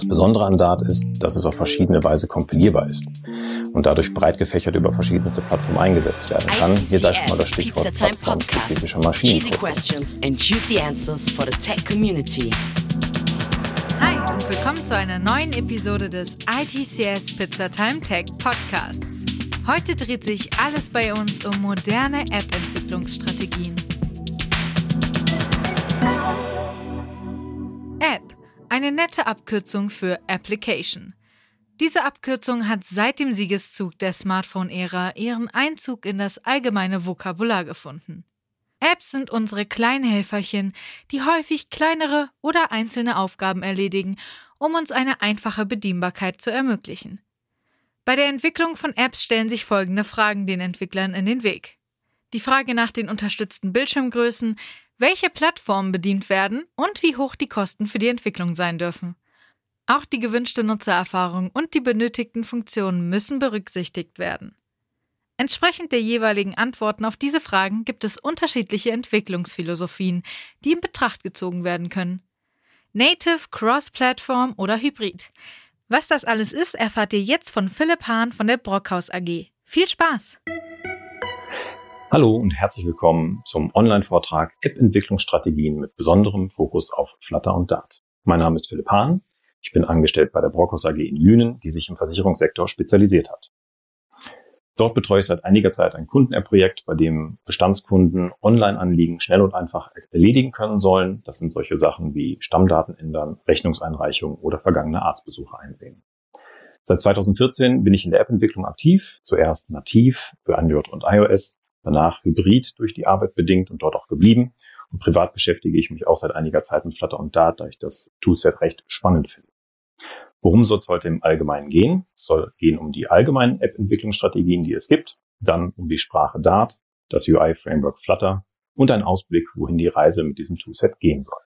Das Besondere an Dart ist, dass es auf verschiedene Weise kompilierbar ist und dadurch breit gefächert über verschiedenste Plattformen eingesetzt werden kann. Hier sei schon mal das Stichwort plattformspezifischer Maschinencode. Hi und willkommen zu einer neuen Episode des ITCS Pizza Time Tech Podcasts. Heute dreht sich alles bei uns um moderne App-Entwicklungsstrategien. Eine nette Abkürzung für Application. Diese Abkürzung hat seit dem Siegeszug der Smartphone-Ära ihren Einzug in das allgemeine Vokabular gefunden. Apps sind unsere kleinen Helferchen, die häufig kleinere oder einzelne Aufgaben erledigen, um uns eine einfache Bedienbarkeit zu ermöglichen. Bei der Entwicklung von Apps stellen sich folgende Fragen den Entwicklern in den Weg. Die Frage nach den unterstützten Bildschirmgrößen, welche Plattformen bedient werden und wie hoch die Kosten für die Entwicklung sein dürfen. Auch die gewünschte Nutzererfahrung und die benötigten Funktionen müssen berücksichtigt werden. Entsprechend der jeweiligen Antworten auf diese Fragen gibt es unterschiedliche Entwicklungsphilosophien, die in Betracht gezogen werden können. Native, Cross-Platform oder Hybrid. Was das alles ist, erfahrt ihr jetzt von Philipp Hahn von der Brockhaus AG. Viel Spaß! Hallo und herzlich willkommen zum Online-Vortrag App-Entwicklungsstrategien mit besonderem Fokus auf Flutter und Dart. Mein Name ist Philipp Hahn. Ich bin angestellt bei der Brockhaus AG in Lünen, die sich im Versicherungssektor spezialisiert hat. Dort betreue ich seit einiger Zeit ein Kunden-App-Projekt, bei dem Bestandskunden Online-Anliegen schnell und einfach erledigen können sollen. Das sind solche Sachen wie Stammdaten ändern, Rechnungseinreichung oder vergangene Arztbesuche einsehen. Seit 2014 bin ich in der App-Entwicklung aktiv, zuerst nativ für Android und iOS, danach hybrid durch die Arbeit bedingt und dort auch geblieben. Und privat beschäftige ich mich auch seit einiger Zeit mit Flutter und Dart, da ich das Toolset recht spannend finde. Worum soll es heute im Allgemeinen gehen? Es soll gehen um die allgemeinen App-Entwicklungsstrategien, die es gibt, dann um die Sprache Dart, das UI-Framework Flutter und ein Ausblick, wohin die Reise mit diesem Toolset gehen soll.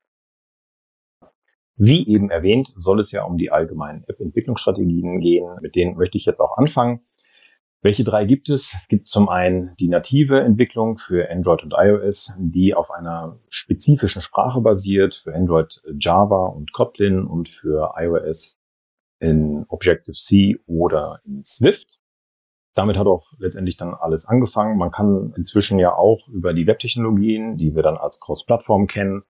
Wie eben erwähnt, soll es ja um die allgemeinen App-Entwicklungsstrategien gehen. Mit denen möchte ich jetzt auch anfangen. Welche drei gibt es? Es gibt zum einen die native Entwicklung für Android und iOS, die auf einer spezifischen Sprache basiert, für Android Java und Kotlin und für iOS in Objective-C oder in Swift. Damit hat auch letztendlich dann alles angefangen. Man kann inzwischen ja auch über die Webtechnologien, die wir dann als Cross-Plattform kennen,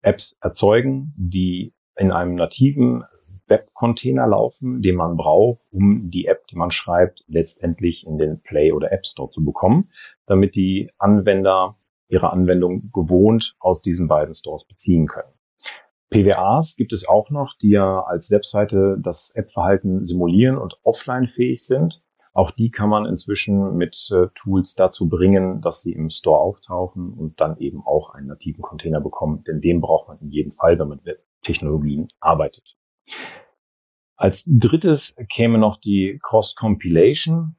Apps erzeugen, die in einem nativen Webcontainer laufen, den man braucht, um die App, die man schreibt, letztendlich in den Play oder App Store zu bekommen, damit die Anwender ihre Anwendung gewohnt aus diesen beiden Stores beziehen können. PWAs gibt es auch noch, die ja als Webseite das App-Verhalten simulieren und offline fähig sind. Auch die kann man inzwischen mit äh, Tools dazu bringen, dass sie im Store auftauchen und dann eben auch einen nativen Container bekommen, denn den braucht man in jedem Fall, wenn man mit Technologien arbeitet. Als drittes käme noch die Cross-Compilation.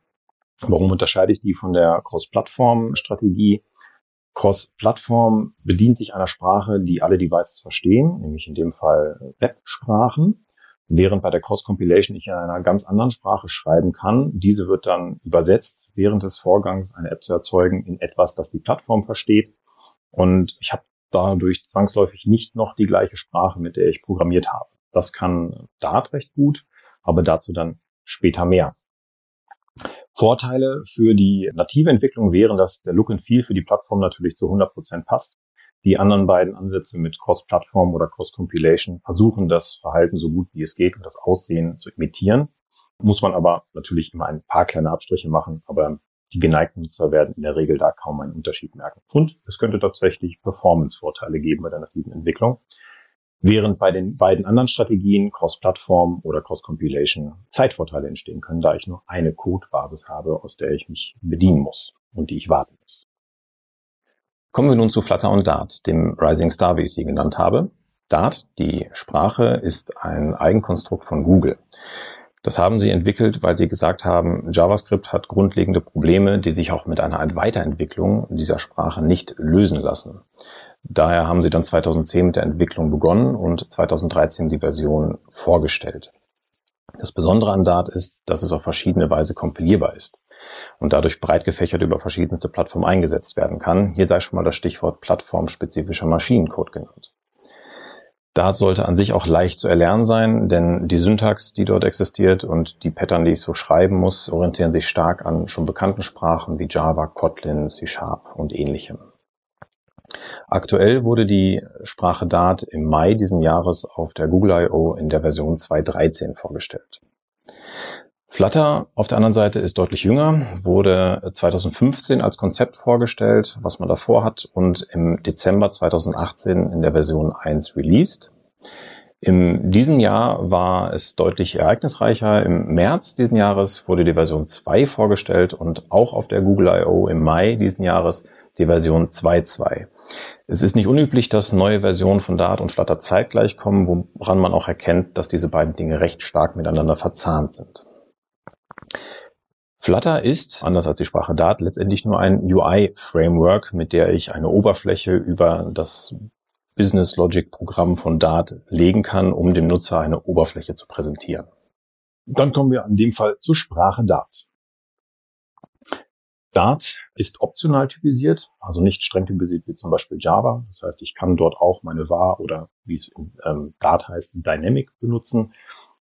Warum unterscheide ich die von der Cross-Plattform-Strategie? Cross-Plattform bedient sich einer Sprache, die alle Devices verstehen, nämlich in dem Fall Websprachen, während bei der Cross-Compilation ich in einer ganz anderen Sprache schreiben kann. Diese wird dann übersetzt während des Vorgangs, eine App zu erzeugen, in etwas, das die Plattform versteht. Und ich habe dadurch zwangsläufig nicht noch die gleiche Sprache, mit der ich programmiert habe. Das kann Dart recht gut, aber dazu dann später mehr. Vorteile für die native Entwicklung wären, dass der Look and Feel für die Plattform natürlich zu 100 Prozent passt. Die anderen beiden Ansätze mit Cross-Plattform oder Cross-Compilation versuchen das Verhalten so gut wie es geht und das Aussehen zu imitieren. Muss man aber natürlich immer ein paar kleine Abstriche machen, aber die geneigten Nutzer werden in der Regel da kaum einen Unterschied merken. Und es könnte tatsächlich Performance-Vorteile geben bei der nativen Entwicklung. Während bei den beiden anderen Strategien, Cross-Plattform oder Cross-Compilation, Zeitvorteile entstehen können, da ich nur eine Codebasis habe, aus der ich mich bedienen muss und die ich warten muss. Kommen wir nun zu Flutter und Dart, dem Rising Star, wie ich sie genannt habe. Dart, die Sprache, ist ein Eigenkonstrukt von Google. Das haben sie entwickelt, weil sie gesagt haben, JavaScript hat grundlegende Probleme, die sich auch mit einer Weiterentwicklung dieser Sprache nicht lösen lassen. Daher haben sie dann 2010 mit der Entwicklung begonnen und 2013 die Version vorgestellt. Das Besondere an Dart ist, dass es auf verschiedene Weise kompilierbar ist und dadurch breit gefächert über verschiedenste Plattformen eingesetzt werden kann. Hier sei schon mal das Stichwort plattformspezifischer Maschinencode genannt. Dart sollte an sich auch leicht zu erlernen sein, denn die Syntax, die dort existiert und die Pattern, die ich so schreiben muss, orientieren sich stark an schon bekannten Sprachen wie Java, Kotlin, C Sharp und ähnlichem. Aktuell wurde die Sprache Dart im Mai diesen Jahres auf der Google I.O. in der Version 2.13 vorgestellt. Flutter auf der anderen Seite ist deutlich jünger, wurde 2015 als Konzept vorgestellt, was man davor hat und im Dezember 2018 in der Version 1 released. In diesem Jahr war es deutlich ereignisreicher. Im März diesen Jahres wurde die Version 2 vorgestellt und auch auf der Google I.O. im Mai diesen Jahres die Version 2.2. Es ist nicht unüblich, dass neue Versionen von Dart und Flutter zeitgleich kommen, woran man auch erkennt, dass diese beiden Dinge recht stark miteinander verzahnt sind. Flutter ist, anders als die Sprache Dart, letztendlich nur ein UI-Framework, mit der ich eine Oberfläche über das Business Logic Programm von Dart legen kann, um dem Nutzer eine Oberfläche zu präsentieren. Dann kommen wir in dem Fall zur Sprache Dart. Dart ist optional typisiert, also nicht streng typisiert wie zum Beispiel Java. Das heißt, ich kann dort auch meine var oder wie es in ähm, Dart heißt, Dynamic benutzen.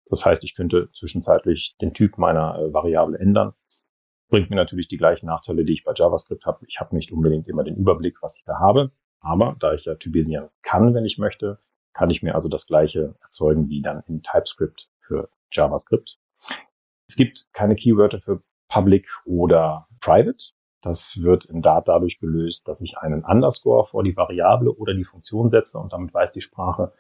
Das heißt, ich könnte zwischenzeitlich den Typ meiner äh, Variable ändern. Bringt mir natürlich die gleichen Nachteile, die ich bei JavaScript habe. Ich habe nicht unbedingt immer den Überblick, was ich da habe. Aber da ich ja typisieren kann, wenn ich möchte, kann ich mir also das gleiche erzeugen wie dann in TypeScript für JavaScript. Es gibt keine Keywörter für Public oder Private. Das wird in Dart dadurch gelöst, dass ich einen Underscore vor die Variable oder die Funktion setze und damit weiß die Sprache,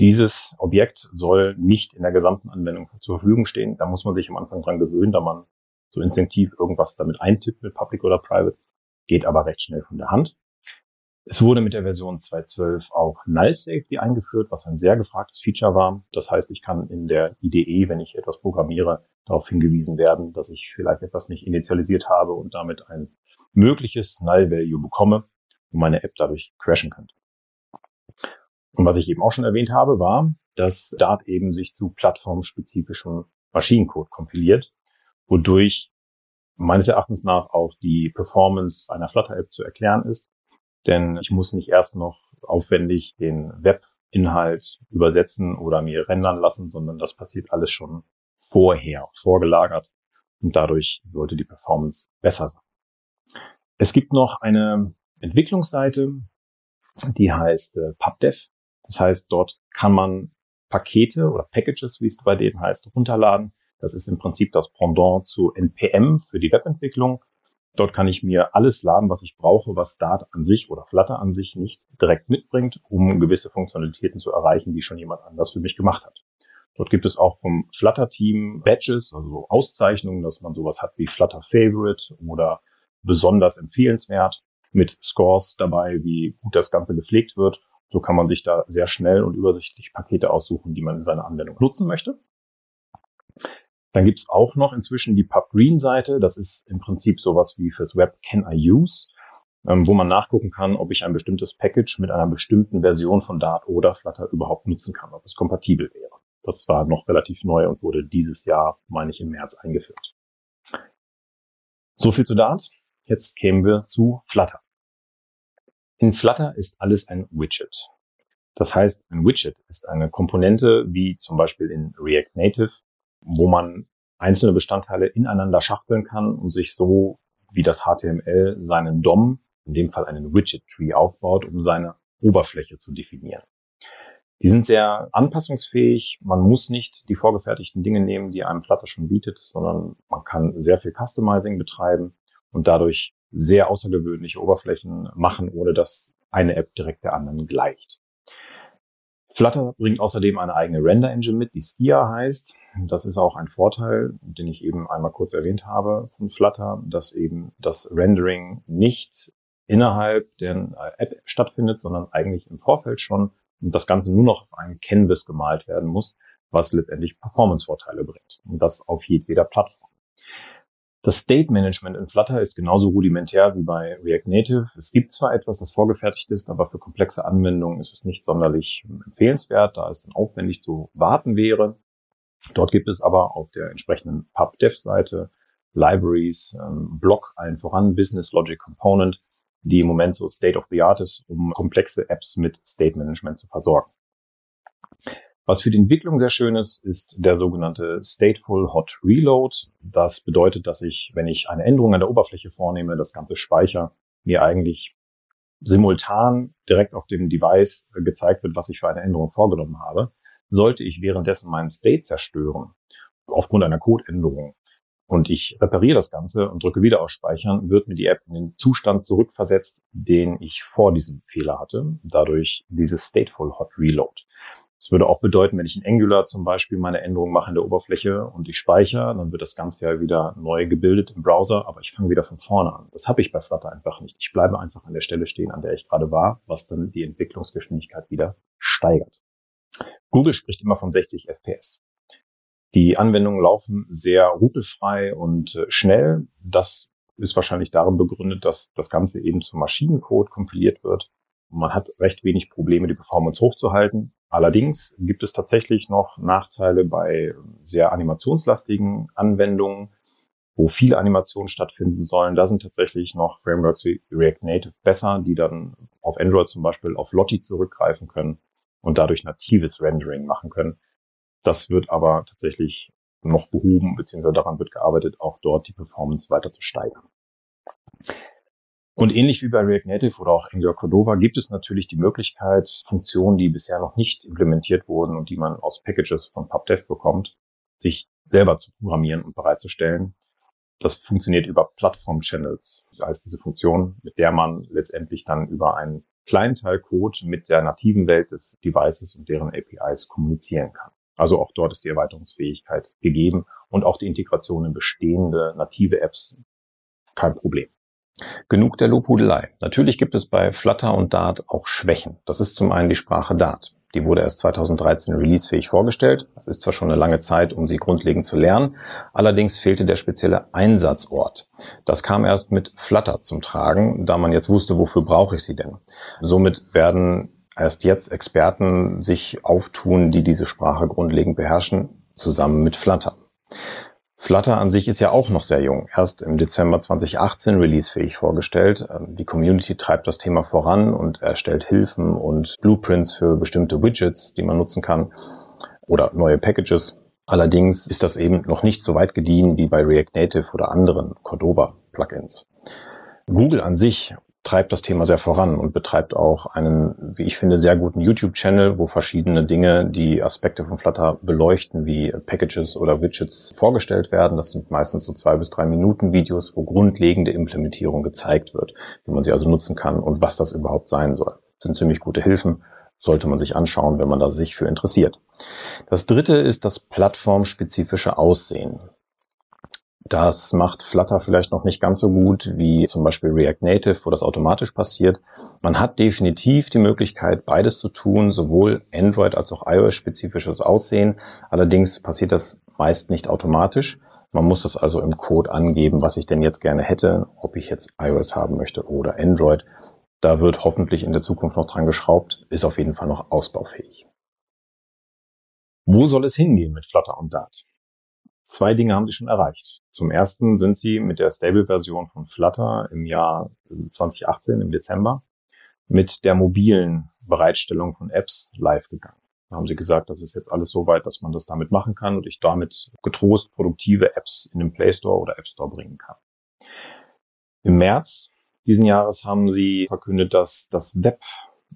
dieses Objekt soll nicht in der gesamten Anwendung zur Verfügung stehen. Da muss man sich am Anfang dran gewöhnen, da man so instinktiv irgendwas damit eintippt mit Public oder Private, geht aber recht schnell von der Hand. Es wurde mit der Version 2.12 auch Null Safety eingeführt, was ein sehr gefragtes Feature war. Das heißt, ich kann in der IDE, wenn ich etwas programmiere, darauf hingewiesen werden, dass ich vielleicht etwas nicht initialisiert habe und damit ein mögliches Null Value bekomme und meine App dadurch crashen könnte. Und was ich eben auch schon erwähnt habe, war, dass Dart eben sich zu plattformspezifischem Maschinencode kompiliert, wodurch meines Erachtens nach auch die Performance einer Flutter-App zu erklären ist denn ich muss nicht erst noch aufwendig den Webinhalt übersetzen oder mir rendern lassen, sondern das passiert alles schon vorher, vorgelagert und dadurch sollte die Performance besser sein. Es gibt noch eine Entwicklungsseite, die heißt äh, PubDev. Das heißt, dort kann man Pakete oder Packages, wie es bei denen heißt, runterladen. Das ist im Prinzip das Pendant zu NPM für die Webentwicklung. Dort kann ich mir alles laden, was ich brauche, was Dart an sich oder Flutter an sich nicht direkt mitbringt, um gewisse Funktionalitäten zu erreichen, die schon jemand anders für mich gemacht hat. Dort gibt es auch vom Flutter-Team Badges, also Auszeichnungen, dass man sowas hat wie Flutter Favorite oder besonders empfehlenswert mit Scores dabei, wie gut das Ganze gepflegt wird. So kann man sich da sehr schnell und übersichtlich Pakete aussuchen, die man in seiner Anwendung nutzen möchte. Dann gibt's auch noch inzwischen die PubGreen-Seite. Das ist im Prinzip sowas wie fürs Web Can I Use, ähm, wo man nachgucken kann, ob ich ein bestimmtes Package mit einer bestimmten Version von Dart oder Flutter überhaupt nutzen kann, ob es kompatibel wäre. Das war noch relativ neu und wurde dieses Jahr, meine ich, im März eingeführt. So viel zu Dart. Jetzt kämen wir zu Flutter. In Flutter ist alles ein Widget. Das heißt, ein Widget ist eine Komponente, wie zum Beispiel in React Native, wo man einzelne Bestandteile ineinander schachteln kann und sich so wie das HTML seinen DOM, in dem Fall einen Widget Tree aufbaut, um seine Oberfläche zu definieren. Die sind sehr anpassungsfähig. Man muss nicht die vorgefertigten Dinge nehmen, die einem Flutter schon bietet, sondern man kann sehr viel Customizing betreiben und dadurch sehr außergewöhnliche Oberflächen machen, ohne dass eine App direkt der anderen gleicht. Flutter bringt außerdem eine eigene Render-Engine mit, die Skia heißt. Das ist auch ein Vorteil, den ich eben einmal kurz erwähnt habe von Flutter, dass eben das Rendering nicht innerhalb der App stattfindet, sondern eigentlich im Vorfeld schon und das Ganze nur noch auf einem Canvas gemalt werden muss, was letztendlich Performance-Vorteile bringt. Und das auf jedweder Plattform. Das State Management in Flutter ist genauso rudimentär wie bei React Native. Es gibt zwar etwas, das vorgefertigt ist, aber für komplexe Anwendungen ist es nicht sonderlich empfehlenswert, da es dann aufwendig zu warten wäre. Dort gibt es aber auf der entsprechenden PubDev-Seite Libraries, ähm, Block allen voran, Business Logic Component, die im Moment so State of the Art ist, um komplexe Apps mit State Management zu versorgen. Was für die Entwicklung sehr schön ist, ist der sogenannte Stateful Hot Reload. Das bedeutet, dass ich, wenn ich eine Änderung an der Oberfläche vornehme, das Ganze speicher, mir eigentlich simultan direkt auf dem Device gezeigt wird, was ich für eine Änderung vorgenommen habe. Sollte ich währenddessen meinen State zerstören, aufgrund einer Codeänderung, und ich repariere das Ganze und drücke wieder auf Speichern, wird mir die App in den Zustand zurückversetzt, den ich vor diesem Fehler hatte. Dadurch dieses Stateful Hot Reload. Das würde auch bedeuten, wenn ich in Angular zum Beispiel meine Änderung mache in der Oberfläche und ich speichere, dann wird das Ganze ja wieder neu gebildet im Browser, aber ich fange wieder von vorne an. Das habe ich bei Flutter einfach nicht. Ich bleibe einfach an der Stelle stehen, an der ich gerade war, was dann die Entwicklungsgeschwindigkeit wieder steigert. Google spricht immer von 60 FPS. Die Anwendungen laufen sehr ruckelfrei und äh, schnell. Das ist wahrscheinlich darin begründet, dass das Ganze eben zum Maschinencode kompiliert wird. Man hat recht wenig Probleme, die Performance hochzuhalten. Allerdings gibt es tatsächlich noch Nachteile bei sehr animationslastigen Anwendungen, wo viele Animationen stattfinden sollen. Da sind tatsächlich noch Frameworks wie React Native besser, die dann auf Android zum Beispiel auf Lottie zurückgreifen können und dadurch natives Rendering machen können. Das wird aber tatsächlich noch behoben, beziehungsweise daran wird gearbeitet, auch dort die Performance weiter zu steigern. Und ähnlich wie bei React Native oder auch Angular Cordova gibt es natürlich die Möglichkeit, Funktionen, die bisher noch nicht implementiert wurden und die man aus Packages von PubDev bekommt, sich selber zu programmieren und bereitzustellen. Das funktioniert über Plattform-Channels. Das heißt, diese Funktion, mit der man letztendlich dann über einen kleinen Teil Code mit der nativen Welt des Devices und deren APIs kommunizieren kann. Also auch dort ist die Erweiterungsfähigkeit gegeben und auch die Integration in bestehende native Apps kein Problem. Genug der Lobhudelei. Natürlich gibt es bei Flutter und Dart auch Schwächen. Das ist zum einen die Sprache Dart. Die wurde erst 2013 releasefähig vorgestellt. Das ist zwar schon eine lange Zeit, um sie grundlegend zu lernen, allerdings fehlte der spezielle Einsatzort. Das kam erst mit Flutter zum Tragen, da man jetzt wusste, wofür brauche ich sie denn. Somit werden erst jetzt Experten sich auftun, die diese Sprache grundlegend beherrschen, zusammen mit Flutter. Flutter an sich ist ja auch noch sehr jung, erst im Dezember 2018 releasefähig vorgestellt. Ähm, die Community treibt das Thema voran und erstellt Hilfen und Blueprints für bestimmte Widgets, die man nutzen kann oder neue Packages. Allerdings ist das eben noch nicht so weit gediehen wie bei React Native oder anderen Cordova Plugins. Google an sich treibt das Thema sehr voran und betreibt auch einen, wie ich finde, sehr guten YouTube-Channel, wo verschiedene Dinge, die Aspekte von Flutter beleuchten, wie Packages oder Widgets vorgestellt werden. Das sind meistens so zwei bis drei Minuten Videos, wo grundlegende Implementierung gezeigt wird, wie man sie also nutzen kann und was das überhaupt sein soll. Das sind ziemlich gute Hilfen, sollte man sich anschauen, wenn man da sich für interessiert. Das dritte ist das plattformspezifische Aussehen. Das macht Flutter vielleicht noch nicht ganz so gut wie zum Beispiel React Native, wo das automatisch passiert. Man hat definitiv die Möglichkeit, beides zu tun, sowohl Android als auch iOS-spezifisches Aussehen. Allerdings passiert das meist nicht automatisch. Man muss das also im Code angeben, was ich denn jetzt gerne hätte, ob ich jetzt iOS haben möchte oder Android. Da wird hoffentlich in der Zukunft noch dran geschraubt, ist auf jeden Fall noch ausbaufähig. Wo soll es hingehen mit Flutter und Dart? Zwei Dinge haben sie schon erreicht. Zum ersten sind sie mit der Stable-Version von Flutter im Jahr 2018, im Dezember, mit der mobilen Bereitstellung von Apps live gegangen. Da haben sie gesagt, das ist jetzt alles so weit, dass man das damit machen kann und ich damit getrost produktive Apps in den Play Store oder App Store bringen kann. Im März diesen Jahres haben sie verkündet, dass das Web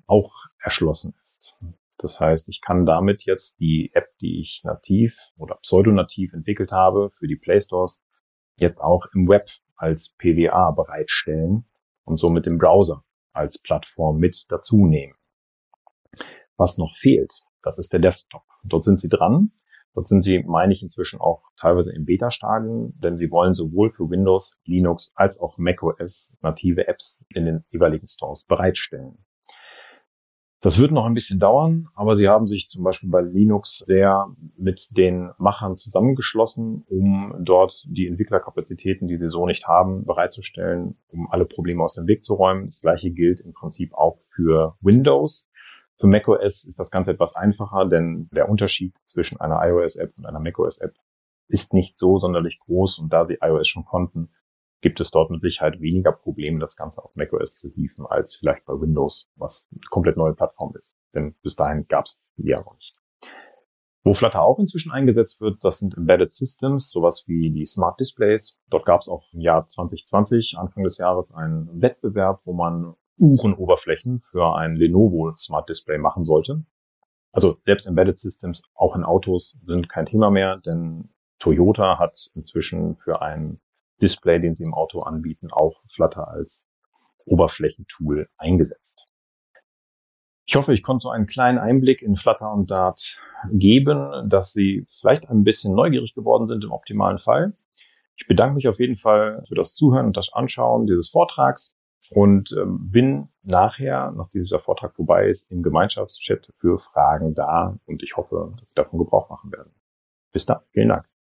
auch erschlossen ist. Das heißt, ich kann damit jetzt die App, die ich nativ oder pseudonativ entwickelt habe für die Play Stores, jetzt auch im Web als PWA bereitstellen und somit den Browser als Plattform mit dazu nehmen. Was noch fehlt, das ist der Desktop. Dort sind sie dran. Dort sind sie, meine ich, inzwischen auch teilweise im Beta-Stadium, denn sie wollen sowohl für Windows, Linux als auch macOS native Apps in den jeweiligen Stores bereitstellen. Das wird noch ein bisschen dauern, aber sie haben sich zum Beispiel bei Linux sehr mit den Machern zusammengeschlossen, um dort die Entwicklerkapazitäten, die sie so nicht haben, bereitzustellen, um alle Probleme aus dem Weg zu räumen. Das gleiche gilt im Prinzip auch für Windows. Für macOS ist das Ganze etwas einfacher, denn der Unterschied zwischen einer iOS-App und einer macOS-App ist nicht so sonderlich groß und da sie iOS schon konnten, gibt es dort mit Sicherheit weniger Probleme, das Ganze auf macOS zu hieven, als vielleicht bei Windows, was eine komplett neue Plattform ist. Denn bis dahin gab es die ja noch nicht. Wo Flutter auch inzwischen eingesetzt wird, das sind Embedded Systems, sowas wie die Smart Displays. Dort gab es auch im Jahr 2020, Anfang des Jahres, einen Wettbewerb, wo man Uhrenoberflächen für ein Lenovo Smart Display machen sollte. Also selbst Embedded Systems auch in Autos sind kein Thema mehr, denn Toyota hat inzwischen für ein Display, den sie im Auto anbieten, auch Flutter als Oberflächentool eingesetzt. Ich hoffe, ich konnte so einen kleinen Einblick in Flutter und Dart geben, dass Sie vielleicht ein bisschen neugierig geworden sind im optimalen Fall. Ich bedanke mich auf jeden Fall für das Zuhören und das Anschauen dieses Vortrags und ähm, bin nachher, nachdem dieser Vortrag vorbei ist, im Gemeinschaftschat für Fragen da und ich hoffe, dass Sie davon Gebrauch machen werden. Bis dann. Vielen Dank.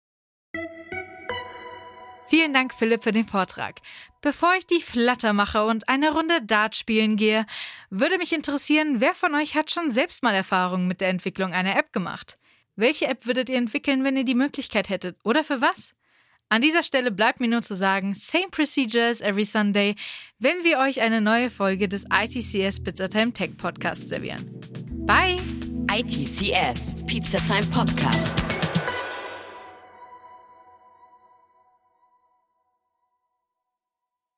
Vielen Dank, Philipp, für den Vortrag. Bevor ich die Flatter mache und eine Runde Dart spielen gehe, würde mich interessieren, wer von euch hat schon selbst mal Erfahrungen mit der Entwicklung einer App gemacht? Welche App würdet ihr entwickeln, wenn ihr die Möglichkeit hättet? Oder für was? An dieser Stelle bleibt mir nur zu sagen, same procedures every Sunday, wenn wir euch eine neue Folge des ITCS Pizza Time Tech Podcasts servieren. Bye! ITCS Pizza Time Podcast.